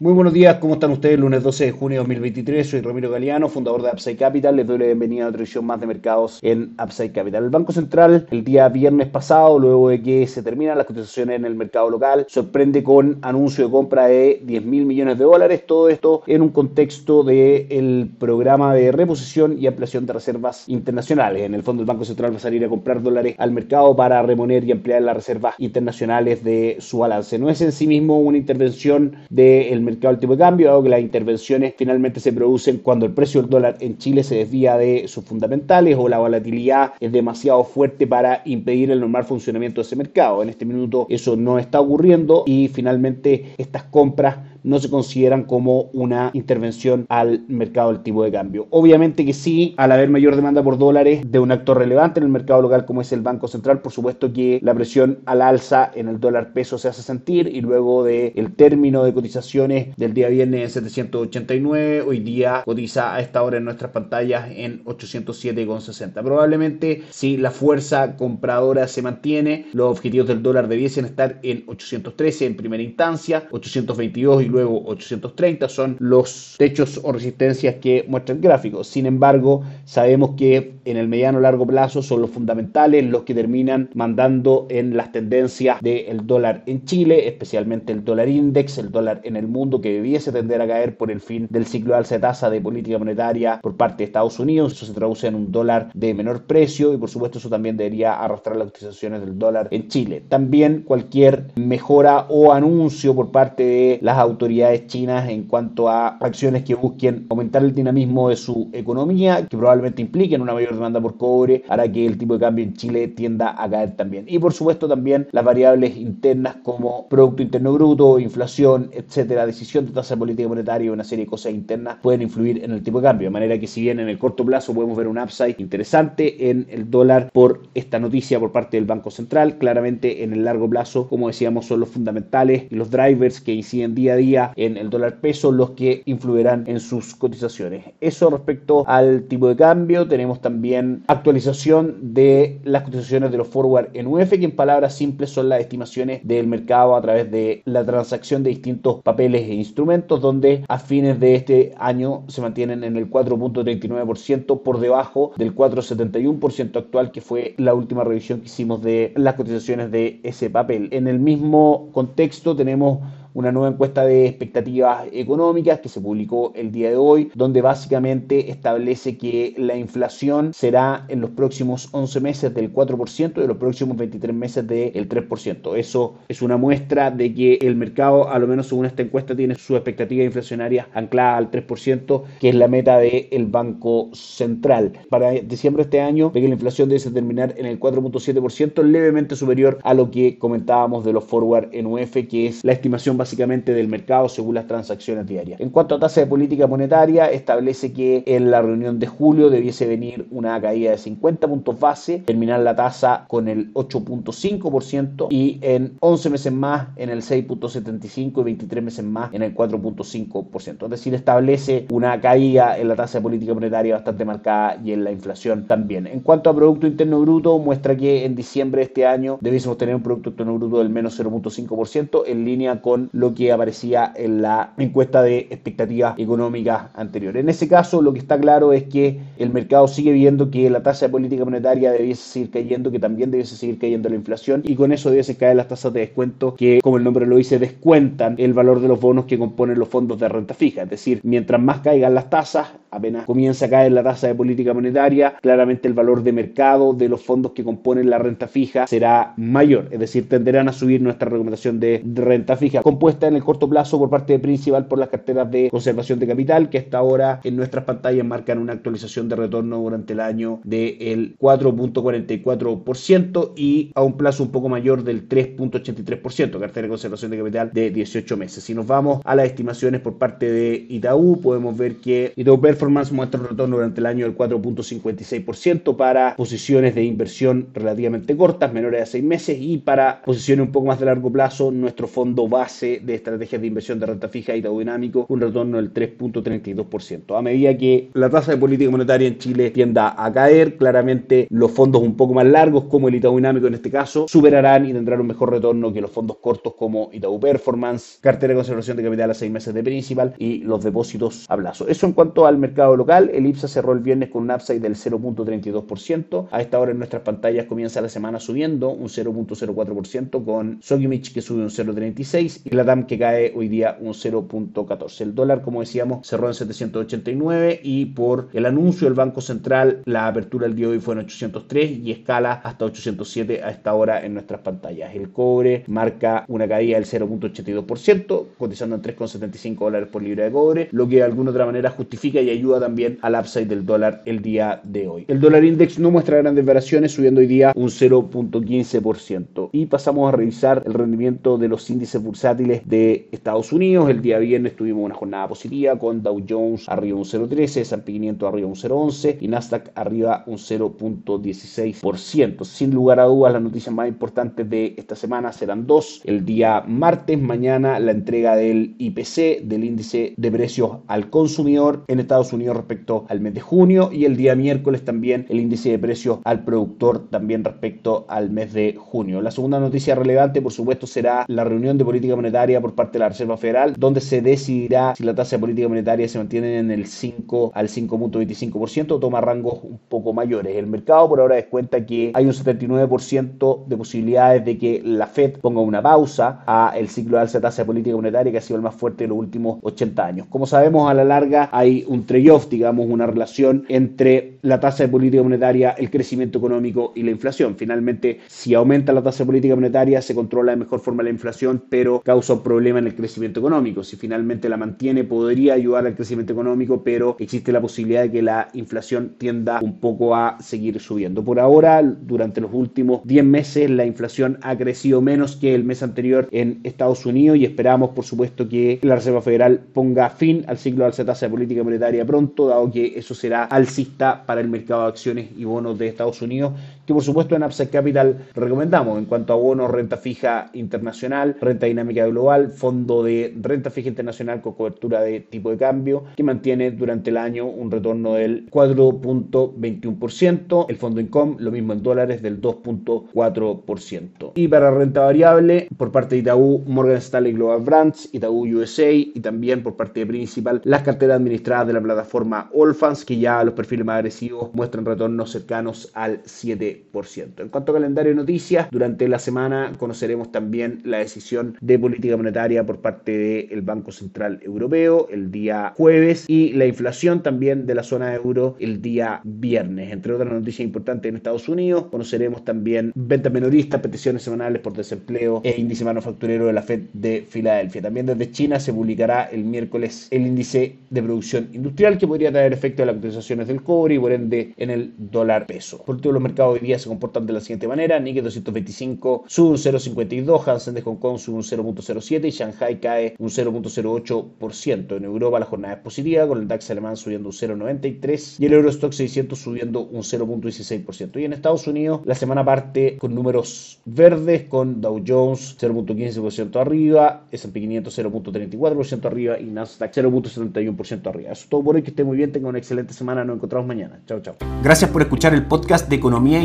Muy buenos días, ¿cómo están ustedes? Lunes 12 de junio de 2023, soy Ramiro Galeano, fundador de Upside Capital. Les doy la bienvenida a otra edición más de mercados en Upside Capital. El Banco Central, el día viernes pasado, luego de que se terminan las cotizaciones en el mercado local, sorprende con anuncio de compra de 10 mil millones de dólares. Todo esto en un contexto del programa de reposición y ampliación de reservas internacionales. En el fondo, el Banco Central va a salir a comprar dólares al mercado para remoner y ampliar las reservas internacionales de su balance. No es en sí mismo una intervención del mercado del tipo de cambio, dado que las intervenciones finalmente se producen cuando el precio del dólar en Chile se desvía de sus fundamentales o la volatilidad es demasiado fuerte para impedir el normal funcionamiento de ese mercado. En este minuto eso no está ocurriendo y finalmente estas compras no se consideran como una intervención al mercado del tipo de cambio. Obviamente que sí, al haber mayor demanda por dólares de un actor relevante en el mercado local como es el Banco Central, por supuesto que la presión al alza en el dólar peso se hace sentir y luego del el término de cotizaciones del día viernes en 789, hoy día cotiza a esta hora en nuestras pantallas en 807,60. Probablemente si la fuerza compradora se mantiene, los objetivos del dólar debiesen estar en 813 en primera instancia, 822 y luego 830 son los techos o resistencias que muestra el gráfico. Sin embargo, sabemos que en el mediano largo plazo son los fundamentales los que terminan mandando en las tendencias del dólar en Chile, especialmente el dólar index, el dólar en el mundo que debiese tender a caer por el fin del ciclo de alza de tasa de política monetaria por parte de Estados Unidos. Eso se traduce en un dólar de menor precio y por supuesto eso también debería arrastrar las cotizaciones del dólar en Chile. También cualquier mejora o anuncio por parte de las autoridades autoridades chinas en cuanto a acciones que busquen aumentar el dinamismo de su economía, que probablemente impliquen una mayor demanda por cobre, hará que el tipo de cambio en Chile tienda a caer también. Y por supuesto también las variables internas como Producto Interno Bruto, inflación, etcétera, decisión de tasa de política monetaria una serie de cosas internas pueden influir en el tipo de cambio. De manera que si bien en el corto plazo podemos ver un upside interesante en el dólar por esta noticia por parte del Banco Central, claramente en el largo plazo, como decíamos, son los fundamentales y los drivers que inciden día a día en el dólar peso los que influirán en sus cotizaciones. Eso respecto al tipo de cambio. Tenemos también actualización de las cotizaciones de los forward en UF, que en palabras simples son las estimaciones del mercado a través de la transacción de distintos papeles e instrumentos, donde a fines de este año se mantienen en el 4.39% por debajo del 4.71% actual, que fue la última revisión que hicimos de las cotizaciones de ese papel. En el mismo contexto tenemos una nueva encuesta de expectativas económicas que se publicó el día de hoy, donde básicamente establece que la inflación será en los próximos 11 meses del 4% y en los próximos 23 meses del 3%. Eso es una muestra de que el mercado, a lo menos según esta encuesta, tiene su expectativa inflacionaria anclada al 3%, que es la meta del Banco Central. Para diciembre de este año, ve que la inflación debe terminar en el 4.7%, levemente superior a lo que comentábamos de los forward en UF, que es la estimación básica básicamente del mercado según las transacciones diarias. En cuanto a tasa de política monetaria, establece que en la reunión de julio debiese venir una caída de 50 puntos base, terminar la tasa con el 8.5% y en 11 meses más en el 6.75 y 23 meses más en el 4.5%. Es decir, establece una caída en la tasa de política monetaria bastante marcada y en la inflación también. En cuanto a Producto Interno Bruto, muestra que en diciembre de este año debiésemos tener un Producto Interno Bruto del menos 0.5% en línea con lo que aparecía en la encuesta de expectativas económicas anterior. En ese caso, lo que está claro es que el mercado sigue viendo que la tasa de política monetaria debiese seguir cayendo, que también debiese seguir cayendo la inflación y con eso debiese caer las tasas de descuento que, como el nombre lo dice, descuentan el valor de los bonos que componen los fondos de renta fija. Es decir, mientras más caigan las tasas, apenas comienza a caer la tasa de política monetaria, claramente el valor de mercado de los fondos que componen la renta fija será mayor, es decir, tenderán a subir nuestra recomendación de renta fija en el corto plazo por parte de Principal por las carteras de conservación de capital, que hasta ahora en nuestras pantallas marcan una actualización de retorno durante el año del 4.44% y a un plazo un poco mayor del 3.83%, cartera de conservación de capital de 18 meses. Si nos vamos a las estimaciones por parte de Itaú, podemos ver que Itaú Performance muestra un retorno durante el año del 4.56% para posiciones de inversión relativamente cortas, menores a 6 meses, y para posiciones un poco más de largo plazo, nuestro fondo base de estrategias de inversión de renta fija y Dinámico, un retorno del 3.32%. A medida que la tasa de política monetaria en Chile tienda a caer, claramente los fondos un poco más largos, como el Itaú Dinámico en este caso, superarán y tendrán un mejor retorno que los fondos cortos como Itaú Performance, cartera de conservación de capital a 6 meses de principal y los depósitos a plazo. Eso en cuanto al mercado local, el IPSA cerró el viernes con un upside del 0.32%. A esta hora en nuestras pantallas comienza la semana subiendo un 0.04% con Sogimich que sube un 0.36 y la DAM que cae hoy día un 0.14. El dólar, como decíamos, cerró en 789 y por el anuncio del Banco Central, la apertura del día de hoy fue en 803 y escala hasta 807 a esta hora en nuestras pantallas. El cobre marca una caída del 0.82%, cotizando en 3,75 dólares por libra de cobre, lo que de alguna otra manera justifica y ayuda también al upside del dólar el día de hoy. El dólar index no muestra grandes variaciones, subiendo hoy día un 0.15%. Y pasamos a revisar el rendimiento de los índices bursátiles de Estados Unidos. El día viernes tuvimos una jornada positiva con Dow Jones arriba un 0.13, S&P 500 arriba un 0.11 y Nasdaq arriba un 0.16%. Sin lugar a dudas, las noticias más importantes de esta semana serán dos. El día martes, mañana, la entrega del IPC, del índice de precios al consumidor en Estados Unidos respecto al mes de junio y el día miércoles también el índice de precios al productor también respecto al mes de junio. La segunda noticia relevante, por supuesto, será la reunión de política monetaria por parte de la Reserva Federal, donde se decidirá si la tasa de política monetaria se mantiene en el 5 al 5.25% o toma rangos un poco mayores. El mercado por ahora descuenta que hay un 79% de posibilidades de que la Fed ponga una pausa a el ciclo de alza de tasa de política monetaria que ha sido el más fuerte de los últimos 80 años. Como sabemos, a la larga hay un trade-off, digamos, una relación entre la tasa de política monetaria, el crecimiento económico y la inflación. Finalmente, si aumenta la tasa de política monetaria, se controla de mejor forma la inflación, pero causa un problema en el crecimiento económico. Si finalmente la mantiene, podría ayudar al crecimiento económico, pero existe la posibilidad de que la inflación tienda un poco a seguir subiendo. Por ahora, durante los últimos 10 meses, la inflación ha crecido menos que el mes anterior en Estados Unidos y esperamos, por supuesto, que la Reserva Federal ponga fin al ciclo de alza tasa de política monetaria pronto, dado que eso será alcista para el mercado de acciones y bonos de Estados Unidos, que por supuesto en Upside Capital recomendamos en cuanto a bonos, renta fija internacional, renta dinámica global, fondo de renta fija internacional con cobertura de tipo de cambio, que mantiene durante el año un retorno del 4.21%, el fondo Income lo mismo en dólares del 2.4%. Y para renta variable, por parte de Itaú, Morgan Stanley Global Brands, Itaú USA y también por parte de Principal, las carteras administradas de la plataforma Allfans, que ya los perfiles más agresivos muestran retornos cercanos al 7%. En cuanto a calendario de noticias, durante la semana conoceremos también la decisión de política monetaria por parte del Banco Central Europeo el día jueves y la inflación también de la zona euro el día viernes. Entre otras noticias importantes en Estados Unidos, conoceremos también ventas menoristas, peticiones semanales por desempleo e índice manufacturero de la Fed de Filadelfia. También desde China se publicará el miércoles el índice de producción industrial que podría traer efecto de las cotizaciones del cobre y por ende en el dólar peso. Por último, los mercados hoy se comportan de la siguiente manera. Nikkei 225 sube un 0,52, Hansen de Hong Kong sube un 0,07 y Shanghai cae un 0,08%. En Europa la jornada es positiva con el DAX alemán subiendo un 0,93 y el Eurostock 600 subiendo un 0,16%. Y en Estados Unidos la semana parte con números verdes con Dow Jones 0,15% arriba, S&P 500 0,34% arriba y Nasdaq 0,71% arriba. Eso es todo por hoy, que esté muy bien, tenga una excelente semana, nos encontramos mañana. Chao, chao. Gracias por escuchar el podcast de Economía e